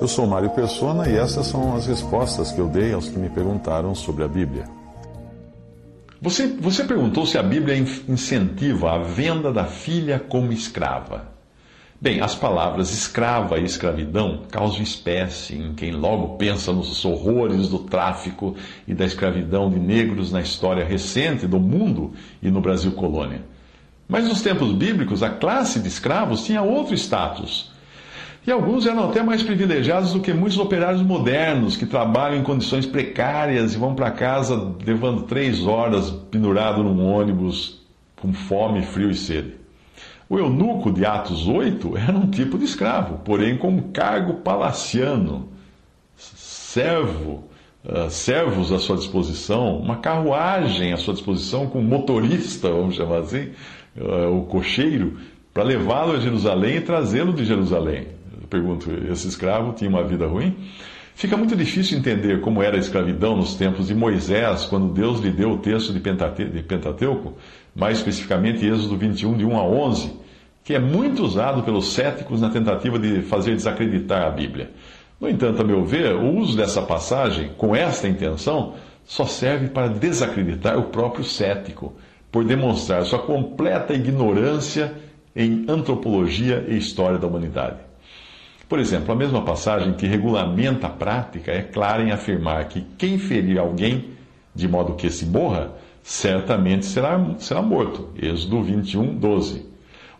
Eu sou Mário Persona e essas são as respostas que eu dei aos que me perguntaram sobre a Bíblia. Você, você perguntou se a Bíblia incentiva a venda da filha como escrava. Bem, as palavras escrava e escravidão causam espécie em quem logo pensa nos horrores do tráfico e da escravidão de negros na história recente do mundo e no Brasil colônia. Mas nos tempos bíblicos, a classe de escravos tinha outro status. E alguns eram até mais privilegiados do que muitos operários modernos que trabalham em condições precárias e vão para casa levando três horas pendurado num ônibus com fome, frio e sede. O eunuco de Atos 8 era um tipo de escravo, porém com um cargo palaciano, servo, uh, servos à sua disposição, uma carruagem à sua disposição com motorista, vamos chamar assim, uh, o cocheiro, para levá-lo a Jerusalém e trazê-lo de Jerusalém. Pergunto, esse escravo tinha uma vida ruim? Fica muito difícil entender como era a escravidão nos tempos de Moisés, quando Deus lhe deu o texto de Pentateuco, mais especificamente Êxodo 21, de 1 a 11, que é muito usado pelos céticos na tentativa de fazer desacreditar a Bíblia. No entanto, a meu ver, o uso dessa passagem, com esta intenção, só serve para desacreditar o próprio cético, por demonstrar sua completa ignorância em antropologia e história da humanidade. Por exemplo, a mesma passagem que regulamenta a prática é clara em afirmar que quem ferir alguém de modo que se morra, certamente será, será morto. Êxodo 21, 12.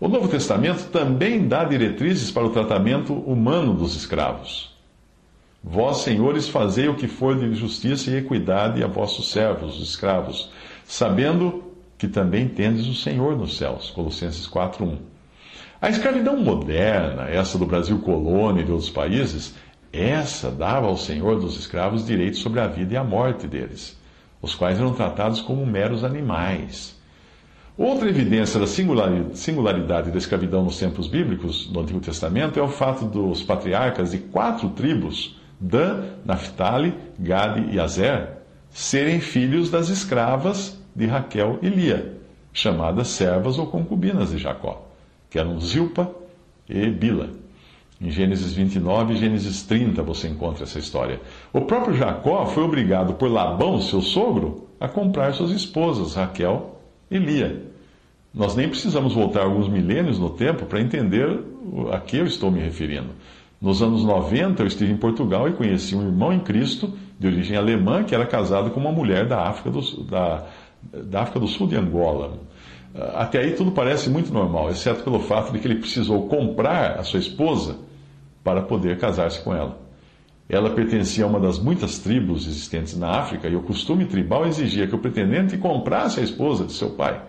O Novo Testamento também dá diretrizes para o tratamento humano dos escravos. Vós, senhores, fazei o que for de justiça e equidade a vossos servos, os escravos, sabendo que também tendes o Senhor nos céus. Colossenses 4:1. A escravidão moderna, essa do Brasil colônia e de outros países, essa dava ao Senhor dos escravos direitos sobre a vida e a morte deles os quais eram tratados como meros animais. Outra evidência da singularidade da escravidão nos tempos bíblicos, no Antigo Testamento, é o fato dos patriarcas de quatro tribos, Dan, Naphtali, Gade e Azer, serem filhos das escravas de Raquel e Lia, chamadas servas ou concubinas de Jacó, que eram Zilpa e Bila. Em Gênesis 29 e Gênesis 30 você encontra essa história. O próprio Jacó foi obrigado por Labão, seu sogro, a comprar suas esposas, Raquel e Lia. Nós nem precisamos voltar alguns milênios no tempo para entender a que eu estou me referindo. Nos anos 90, eu estive em Portugal e conheci um irmão em Cristo, de origem alemã, que era casado com uma mulher da África do, da, da África do Sul de Angola. Até aí tudo parece muito normal, exceto pelo fato de que ele precisou comprar a sua esposa para poder casar-se com ela. Ela pertencia a uma das muitas tribos existentes na África e o costume tribal exigia que o pretendente comprasse a esposa de seu pai.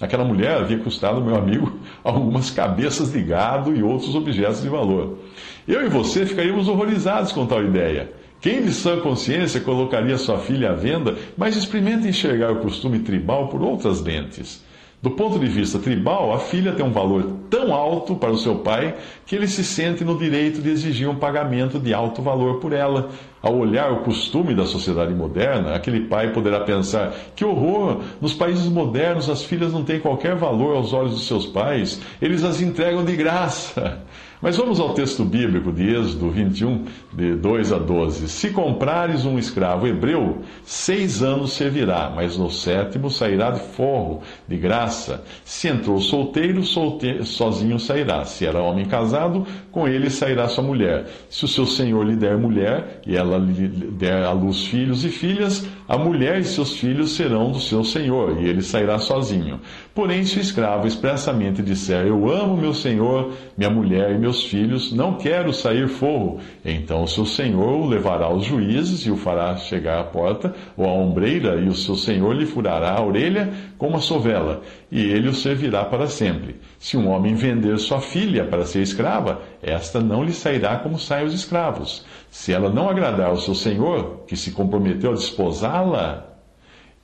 Aquela mulher havia custado, meu amigo, algumas cabeças de gado e outros objetos de valor. Eu e você ficaríamos horrorizados com tal ideia. Quem de sã consciência colocaria sua filha à venda, mas experimente enxergar o costume tribal por outras lentes. Do ponto de vista tribal, a filha tem um valor tão alto para o seu pai que ele se sente no direito de exigir um pagamento de alto valor por ela. Ao olhar o costume da sociedade moderna, aquele pai poderá pensar: que horror! Nos países modernos as filhas não têm qualquer valor aos olhos de seus pais, eles as entregam de graça. Mas vamos ao texto bíblico de Êxodo 21, de 2 a 12. Se comprares um escravo hebreu, seis anos servirá, mas no sétimo sairá de forro, de graça. Se entrou solteiro, solte... sozinho sairá. Se era homem casado, com ele sairá sua mulher. Se o seu senhor lhe der mulher, e ela lhe der à luz filhos e filhas, A mulher e seus filhos serão do seu senhor, e ele sairá sozinho. Porém, se o escravo expressamente disser: Eu amo meu senhor, minha mulher e meus filhos, não quero sair forro, então o seu senhor o levará aos juízes e o fará chegar à porta ou à ombreira, e o seu senhor lhe furará a orelha com uma sovela, e ele o servirá para sempre. Se um homem vender sua filha para ser escrava, esta não lhe sairá como saem os escravos. Se ela não agradar ao seu senhor, que se comprometeu a desposá-la,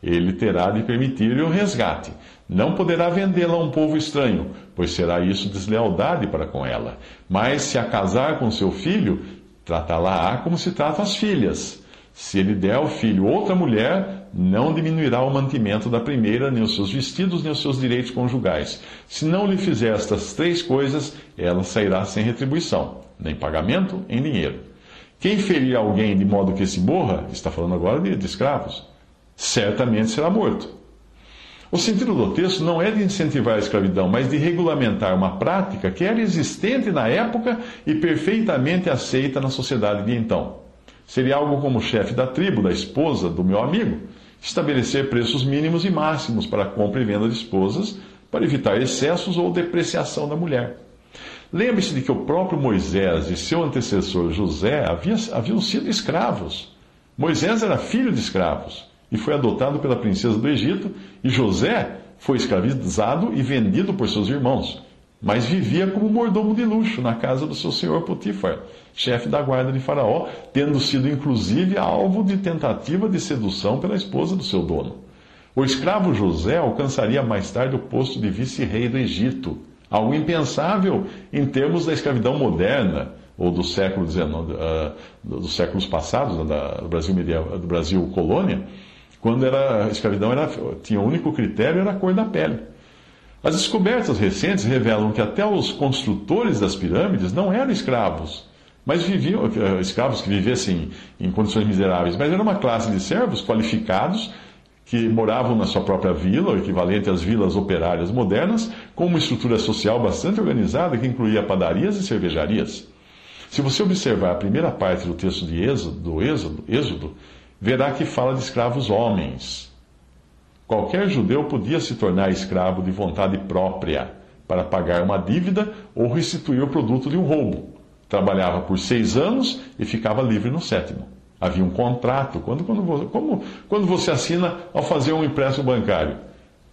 ele terá de permitir-lhe o resgate. Não poderá vendê-la a um povo estranho, pois será isso deslealdade para com ela. Mas se a casar com seu filho, tratá-la-á como se trata as filhas. Se ele der ao filho outra mulher, não diminuirá o mantimento da primeira, nem os seus vestidos, nem os seus direitos conjugais. Se não lhe fizer estas três coisas, ela sairá sem retribuição, nem pagamento em dinheiro. Quem ferir alguém de modo que se morra, está falando agora de, de escravos, certamente será morto. O sentido do texto não é de incentivar a escravidão, mas de regulamentar uma prática que era existente na época e perfeitamente aceita na sociedade de então. Seria algo como o chefe da tribo, da esposa do meu amigo, estabelecer preços mínimos e máximos para a compra e venda de esposas para evitar excessos ou depreciação da mulher. Lembre-se de que o próprio Moisés e seu antecessor José haviam, sido escravos. Moisés era filho de escravos e foi adotado pela princesa do Egito, e José foi escravizado e vendido por seus irmãos, mas vivia como mordomo de luxo na casa do seu senhor Potifar, chefe da guarda de Faraó, tendo sido inclusive alvo de tentativa de sedução pela esposa do seu dono. O escravo José alcançaria mais tarde o posto de vice-rei do Egito Algo impensável em termos da escravidão moderna, ou do século XIX, uh, dos séculos passados, né, do Brasil, medieval, do Brasil colônia, quando era, a escravidão era, tinha o único critério era a cor da pele. As descobertas recentes revelam que até os construtores das pirâmides não eram escravos, mas viviam, eh, escravos que vivessem em condições miseráveis, mas era uma classe de servos qualificados que moravam na sua própria vila, o equivalente às vilas operárias modernas, com uma estrutura social bastante organizada que incluía padarias e cervejarias. Se você observar a primeira parte do texto de Êxodo, do Êxodo, Êxodo verá que fala de escravos homens. Qualquer judeu podia se tornar escravo de vontade própria para pagar uma dívida ou restituir o produto de um roubo. Trabalhava por seis anos e ficava livre no sétimo. Havia um contrato. Quando, quando, como, quando você assina ao fazer um empréstimo bancário,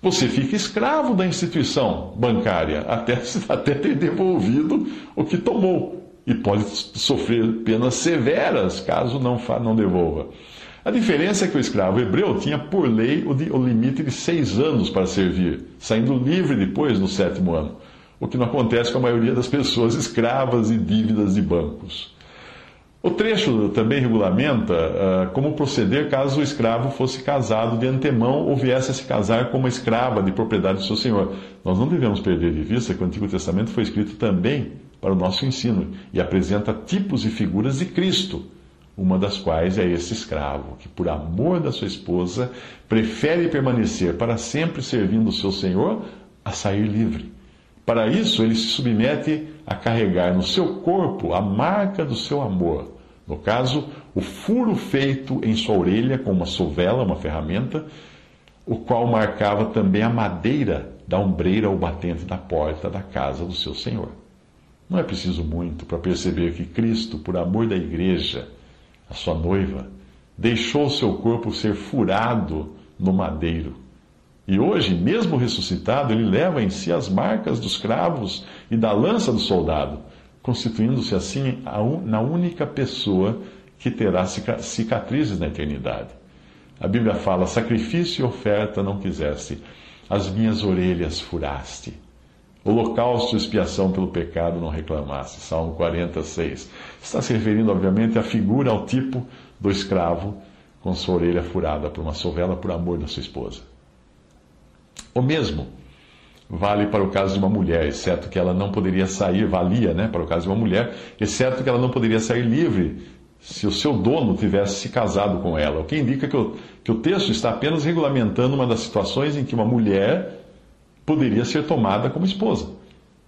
você fica escravo da instituição bancária até, até ter devolvido o que tomou. E pode sofrer penas severas caso não, não devolva. A diferença é que o escravo hebreu tinha por lei o, limite de seis anos para servir, saindo livre depois no sétimo ano, o que não acontece com a maioria das pessoas escravas e dívidas de bancos. O trecho também regulamenta uh, como proceder caso o escravo fosse casado de antemão ou viesse a se casar com uma escrava de propriedade do seu senhor. Nós não devemos perder de vista que o Antigo Testamento foi escrito também para o nosso ensino e apresenta tipos e figuras de Cristo, uma das quais é esse escravo, que por amor da sua esposa prefere permanecer para sempre servindo o seu senhor a sair livre. Para isso, ele se submete a carregar no seu corpo a marca do seu amor. No caso, o furo feito em sua orelha com uma sovela, uma ferramenta, o qual marcava também a madeira da ombreira ou batente da porta da casa do seu Senhor. Não é preciso muito para perceber que Cristo, por amor da igreja, a sua noiva, deixou seu corpo ser furado no madeiro e hoje, mesmo ressuscitado, ele leva em si as marcas dos cravos e da lança do soldado, constituindo-se assim na única pessoa que terá cicatrizes na eternidade. A Bíblia fala: sacrifício e oferta não quiseste, as minhas orelhas furaste. Holocausto e expiação pelo pecado não reclamaste. Salmo 46. Está se referindo, obviamente, à figura, ao tipo do escravo com sua orelha furada por uma sovela por amor da sua esposa. O mesmo vale para o caso de uma mulher, exceto que ela não poderia sair, valia né, para o caso de uma mulher, exceto que ela não poderia sair livre se o seu dono tivesse se casado com ela. O que indica que o, que o texto está apenas regulamentando uma das situações em que uma mulher poderia ser tomada como esposa.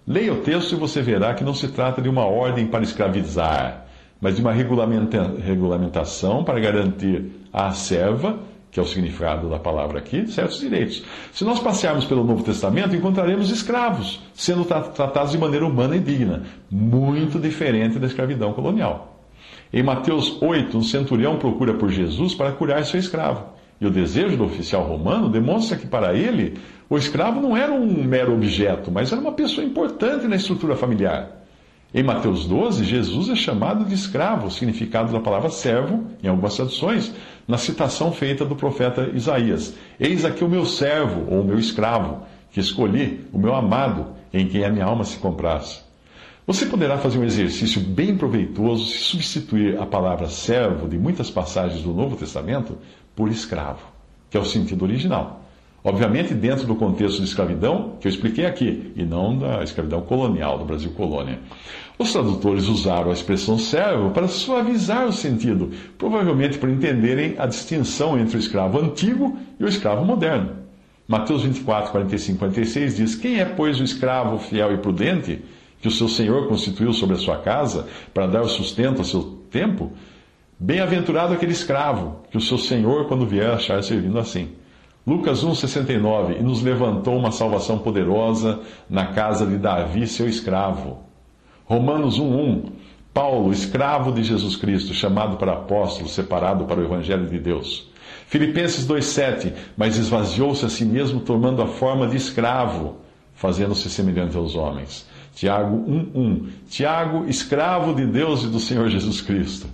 Leia o texto e você verá que não se trata de uma ordem para escravizar, mas de uma regulamenta, regulamentação para garantir à serva que é o significado da palavra aqui, certos direitos. Se nós passearmos pelo Novo Testamento, encontraremos escravos sendo tratados de maneira humana e digna, muito diferente da escravidão colonial. Em Mateus 8, um centurião procura por Jesus para curar seu escravo. E o desejo do oficial romano demonstra que para ele o escravo não era um mero objeto, mas era uma pessoa importante na estrutura familiar. Em Mateus 12, Jesus é chamado de escravo, significado da palavra servo, em algumas traduções, na citação feita do profeta Isaías: Eis aqui o meu servo, ou o meu escravo, que escolhi, o meu amado, em quem a minha alma se compraz. Você poderá fazer um exercício bem proveitoso se substituir a palavra servo de muitas passagens do Novo Testamento por escravo, que é o sentido original. Obviamente, dentro do contexto de escravidão, que eu expliquei aqui, e não da escravidão colonial, do Brasil colônia. Os tradutores usaram a expressão servo para suavizar o sentido, provavelmente por entenderem a distinção entre o escravo antigo e o escravo moderno. Mateus 24, 45 e 46 diz: Quem é, pois, o escravo fiel e prudente que o seu senhor constituiu sobre a sua casa para dar o sustento a seu tempo? Bem-aventurado aquele escravo que o seu senhor, quando vier, achar servindo assim. Lucas 1,69 E nos levantou uma salvação poderosa na casa de Davi, seu escravo. Romanos 1,1 Paulo, escravo de Jesus Cristo, chamado para apóstolo, separado para o Evangelho de Deus. Filipenses 2,7 Mas esvaziou-se a si mesmo, tomando a forma de escravo, fazendo-se semelhante aos homens. Tiago 1,1 Tiago, escravo de Deus e do Senhor Jesus Cristo.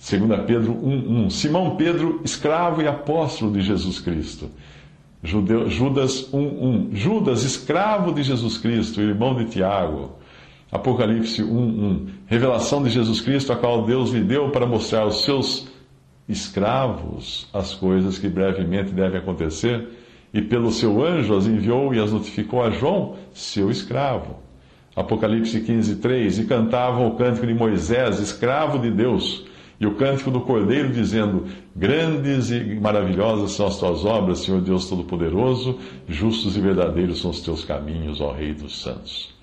2 Pedro 1,1. Simão Pedro, escravo e apóstolo de Jesus Cristo. Judeu, Judas 1,1. Judas, escravo de Jesus Cristo, irmão de Tiago. Apocalipse 1,1. Revelação de Jesus Cristo, a qual Deus lhe deu para mostrar aos seus escravos as coisas que brevemente devem acontecer, e pelo seu anjo as enviou e as notificou a João, seu escravo. Apocalipse 15,3. E cantavam o cântico de Moisés, escravo de Deus e o cântico do Cordeiro, dizendo: Grandes e maravilhosas são as tuas obras, Senhor Deus Todo-Poderoso, justos e verdadeiros são os teus caminhos, ó Rei dos Santos.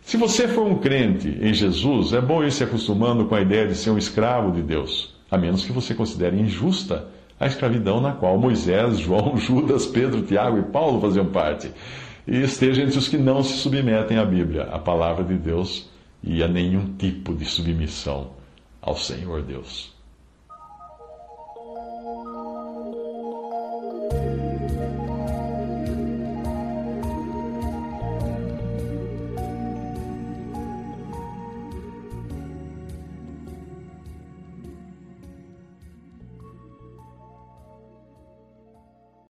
Se você for um crente em Jesus, é bom ir se acostumando com a ideia de ser um escravo de Deus, a menos que você considere injusta a escravidão na qual Moisés, João, Judas, Pedro, Tiago e Paulo faziam parte, e esteja entre os que não se submetem à Bíblia, à palavra de Deus e a nenhum tipo de submissão ao Senhor Deus.